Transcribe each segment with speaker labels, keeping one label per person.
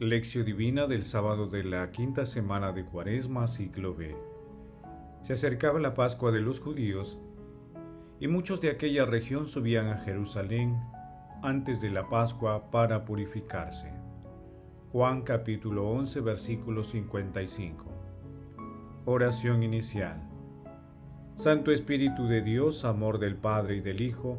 Speaker 1: Lección Divina del sábado de la quinta semana de Cuaresma, ciclo B. Se acercaba la Pascua de los judíos y muchos de aquella región subían a Jerusalén antes de la Pascua para purificarse. Juan capítulo 11 versículo 55. Oración inicial. Santo Espíritu de Dios, amor del Padre y del Hijo,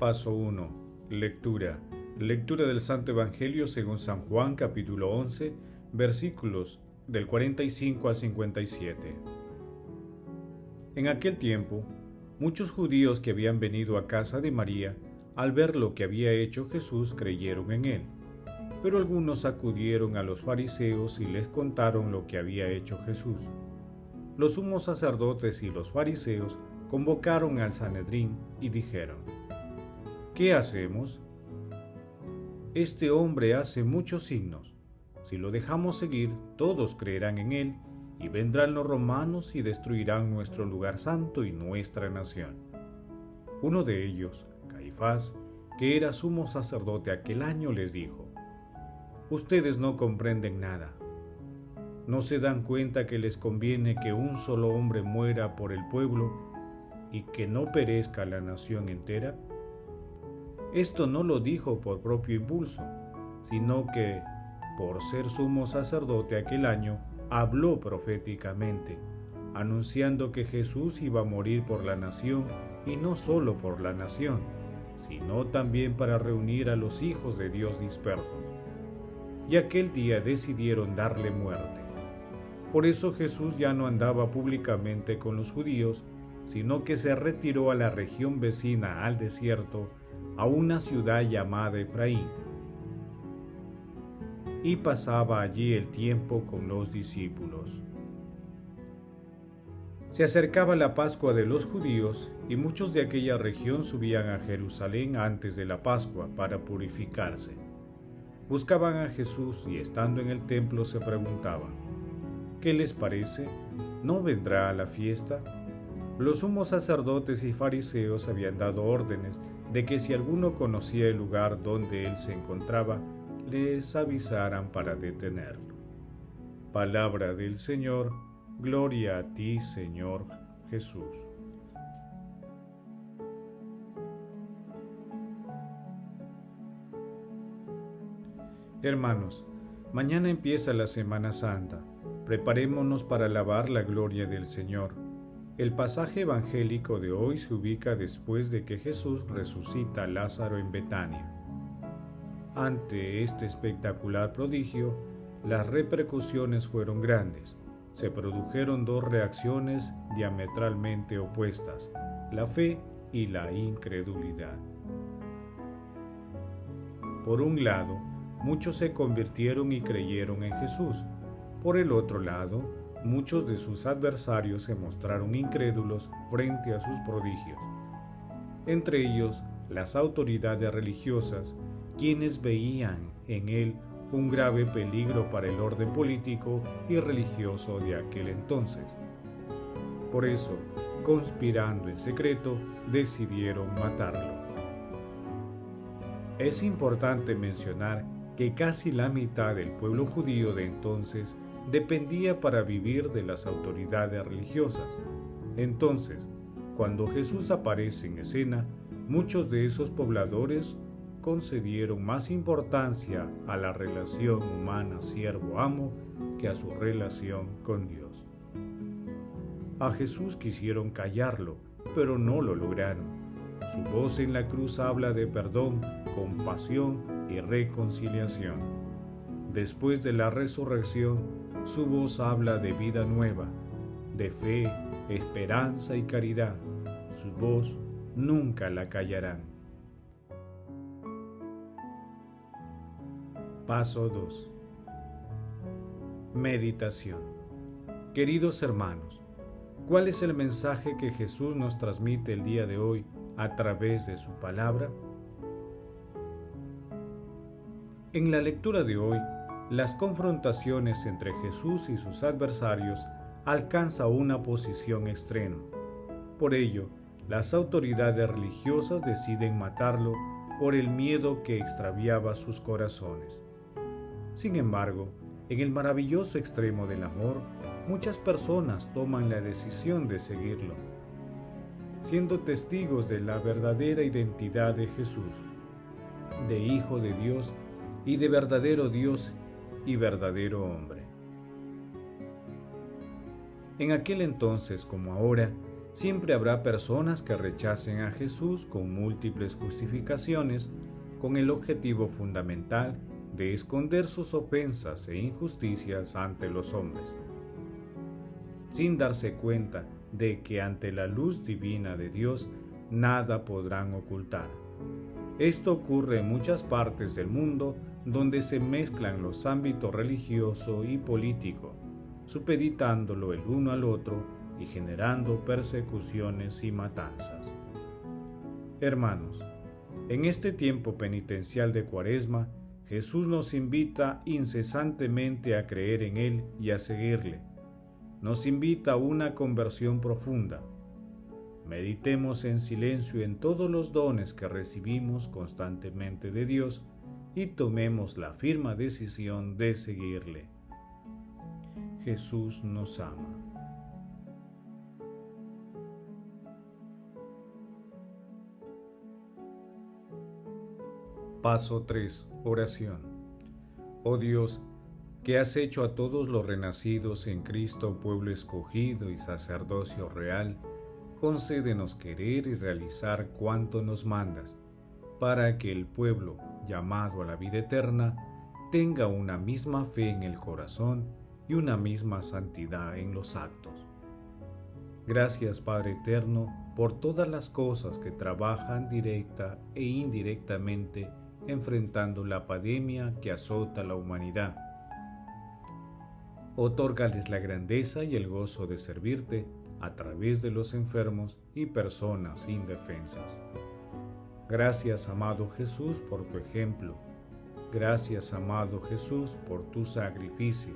Speaker 1: Paso 1. Lectura. Lectura del Santo Evangelio según San Juan capítulo 11, versículos del 45 al 57. En aquel tiempo, muchos judíos que habían venido a casa de María, al ver lo que había hecho Jesús, creyeron en él. Pero algunos acudieron a los fariseos y les contaron lo que había hecho Jesús. Los sumos sacerdotes y los fariseos convocaron al Sanedrín y dijeron, ¿Qué hacemos? Este hombre hace muchos signos. Si lo dejamos seguir, todos creerán en él, y vendrán los romanos y destruirán nuestro lugar santo y nuestra nación. Uno de ellos, Caifás, que era sumo sacerdote aquel año, les dijo, Ustedes no comprenden nada. ¿No se dan cuenta que les conviene que un solo hombre muera por el pueblo y que no perezca la nación entera? Esto no lo dijo por propio impulso, sino que, por ser sumo sacerdote aquel año, habló proféticamente, anunciando que Jesús iba a morir por la nación y no solo por la nación, sino también para reunir a los hijos de Dios dispersos. Y aquel día decidieron darle muerte. Por eso Jesús ya no andaba públicamente con los judíos, sino que se retiró a la región vecina al desierto, a una ciudad llamada Efraín, y pasaba allí el tiempo con los discípulos. Se acercaba la Pascua de los judíos y muchos de aquella región subían a Jerusalén antes de la Pascua para purificarse. Buscaban a Jesús y estando en el templo se preguntaban, ¿qué les parece? ¿No vendrá a la fiesta? Los sumos sacerdotes y fariseos habían dado órdenes de que si alguno conocía el lugar donde él se encontraba, les avisaran para detenerlo. Palabra del Señor, gloria a ti, Señor Jesús. Hermanos, mañana empieza la Semana Santa. Preparémonos para alabar la gloria del Señor el pasaje evangélico de hoy se ubica después de que Jesús resucita a Lázaro en Betania. Ante este espectacular prodigio, las repercusiones fueron grandes. Se produjeron dos reacciones diametralmente opuestas, la fe y la incredulidad. Por un lado, muchos se convirtieron y creyeron en Jesús. Por el otro lado, muchos de sus adversarios se mostraron incrédulos frente a sus prodigios, entre ellos las autoridades religiosas, quienes veían en él un grave peligro para el orden político y religioso de aquel entonces. Por eso, conspirando en secreto, decidieron matarlo. Es importante mencionar que casi la mitad del pueblo judío de entonces dependía para vivir de las autoridades religiosas. Entonces, cuando Jesús aparece en escena, muchos de esos pobladores concedieron más importancia a la relación humana siervo-amo que a su relación con Dios. A Jesús quisieron callarlo, pero no lo lograron. Su voz en la cruz habla de perdón, compasión y reconciliación. Después de la resurrección, su voz habla de vida nueva, de fe, esperanza y caridad. Su voz nunca la callarán. Paso 2. Meditación. Queridos hermanos, ¿cuál es el mensaje que Jesús nos transmite el día de hoy a través de su palabra? En la lectura de hoy, las confrontaciones entre Jesús y sus adversarios alcanza una posición extrema. Por ello, las autoridades religiosas deciden matarlo por el miedo que extraviaba sus corazones. Sin embargo, en el maravilloso extremo del amor, muchas personas toman la decisión de seguirlo, siendo testigos de la verdadera identidad de Jesús, de Hijo de Dios y de verdadero Dios y verdadero hombre. En aquel entonces como ahora, siempre habrá personas que rechacen a Jesús con múltiples justificaciones con el objetivo fundamental de esconder sus ofensas e injusticias ante los hombres, sin darse cuenta de que ante la luz divina de Dios nada podrán ocultar. Esto ocurre en muchas partes del mundo donde se mezclan los ámbitos religioso y político, supeditándolo el uno al otro y generando persecuciones y matanzas. Hermanos, en este tiempo penitencial de Cuaresma, Jesús nos invita incesantemente a creer en Él y a seguirle. Nos invita a una conversión profunda. Meditemos en silencio en todos los dones que recibimos constantemente de Dios y tomemos la firme decisión de seguirle. Jesús nos ama. Paso 3. Oración. Oh Dios, que has hecho a todos los renacidos en Cristo pueblo escogido y sacerdocio real, concédenos querer y realizar cuanto nos mandas, para que el pueblo, llamado a la vida eterna, tenga una misma fe en el corazón y una misma santidad en los actos. Gracias Padre Eterno por todas las cosas que trabajan directa e indirectamente enfrentando la pandemia que azota la humanidad. Otórgales la grandeza y el gozo de servirte a través de los enfermos y personas indefensas. Gracias, amado Jesús, por tu ejemplo. Gracias, amado Jesús, por tu sacrificio,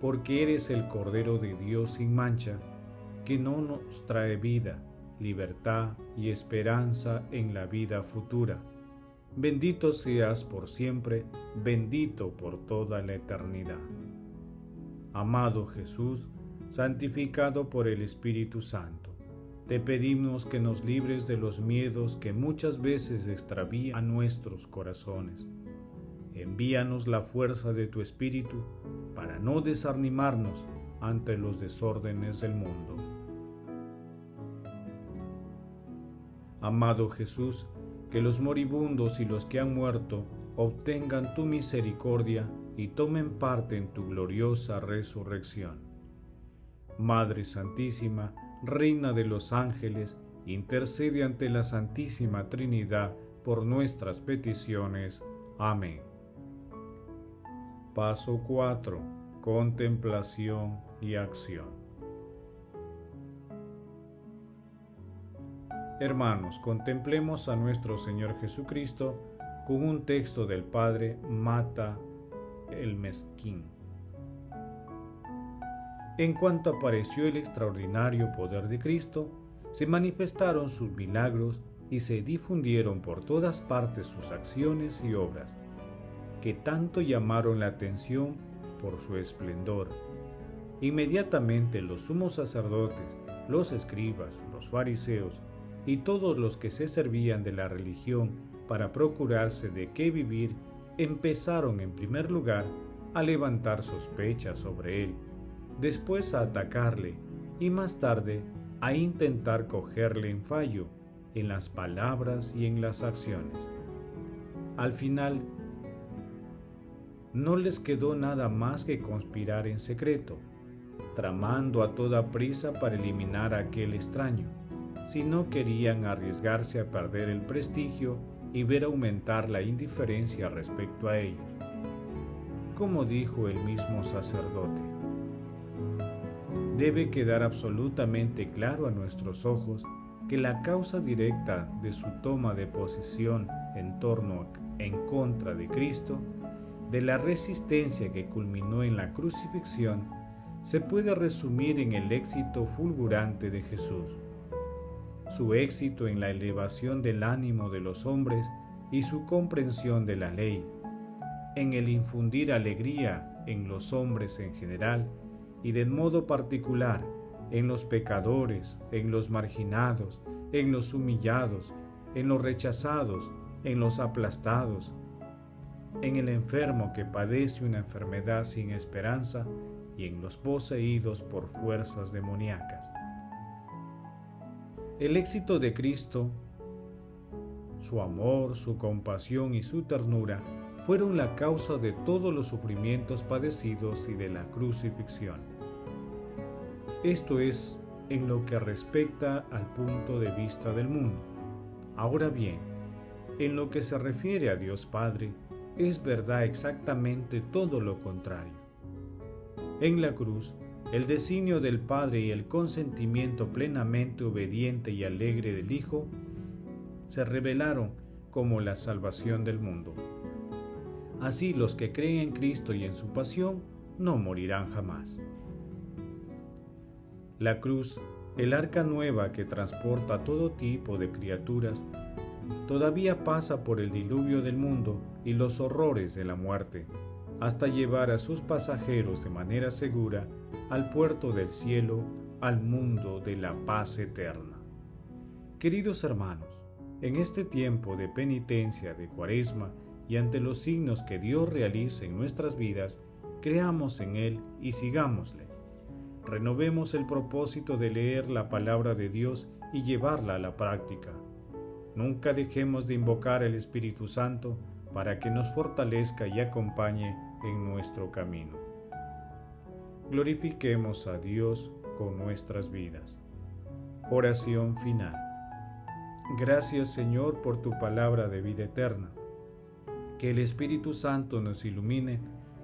Speaker 1: porque eres el Cordero de Dios sin mancha, que no nos trae vida, libertad y esperanza en la vida futura. Bendito seas por siempre, bendito por toda la eternidad. Amado Jesús, santificado por el Espíritu Santo te pedimos que nos libres de los miedos que muchas veces extravían nuestros corazones. Envíanos la fuerza de tu Espíritu para no desanimarnos ante los desórdenes del mundo. Amado Jesús, que los moribundos y los que han muerto obtengan tu misericordia y tomen parte en tu gloriosa resurrección. Madre Santísima, Reina de los ángeles, intercede ante la Santísima Trinidad por nuestras peticiones. Amén. Paso 4. Contemplación y acción. Hermanos, contemplemos a nuestro Señor Jesucristo con un texto del Padre Mata el Mezquín. En cuanto apareció el extraordinario poder de Cristo, se manifestaron sus milagros y se difundieron por todas partes sus acciones y obras, que tanto llamaron la atención por su esplendor. Inmediatamente los sumos sacerdotes, los escribas, los fariseos y todos los que se servían de la religión para procurarse de qué vivir, empezaron en primer lugar a levantar sospechas sobre él después a atacarle y más tarde a intentar cogerle en fallo en las palabras y en las acciones. Al final, no les quedó nada más que conspirar en secreto, tramando a toda prisa para eliminar a aquel extraño, si no querían arriesgarse a perder el prestigio y ver aumentar la indiferencia respecto a ellos. como dijo el mismo sacerdote. Debe quedar absolutamente claro a nuestros ojos que la causa directa de su toma de posición en torno en contra de Cristo, de la resistencia que culminó en la crucifixión, se puede resumir en el éxito fulgurante de Jesús. Su éxito en la elevación del ánimo de los hombres y su comprensión de la ley, en el infundir alegría en los hombres en general y de modo particular en los pecadores, en los marginados, en los humillados, en los rechazados, en los aplastados, en el enfermo que padece una enfermedad sin esperanza y en los poseídos por fuerzas demoníacas. El éxito de Cristo, su amor, su compasión y su ternura fueron la causa de todos los sufrimientos padecidos y de la crucifixión. Esto es en lo que respecta al punto de vista del mundo. Ahora bien, en lo que se refiere a Dios Padre, es verdad exactamente todo lo contrario. En la cruz, el designio del Padre y el consentimiento plenamente obediente y alegre del Hijo se revelaron como la salvación del mundo. Así los que creen en Cristo y en su pasión no morirán jamás. La cruz, el arca nueva que transporta todo tipo de criaturas, todavía pasa por el diluvio del mundo y los horrores de la muerte, hasta llevar a sus pasajeros de manera segura al puerto del cielo, al mundo de la paz eterna. Queridos hermanos, en este tiempo de penitencia de cuaresma y ante los signos que Dios realiza en nuestras vidas, creamos en Él y sigámosle renovemos el propósito de leer la palabra de Dios y llevarla a la práctica. Nunca dejemos de invocar al Espíritu Santo para que nos fortalezca y acompañe en nuestro camino. Glorifiquemos a Dios con nuestras vidas. Oración final. Gracias Señor por tu palabra de vida eterna. Que el Espíritu Santo nos ilumine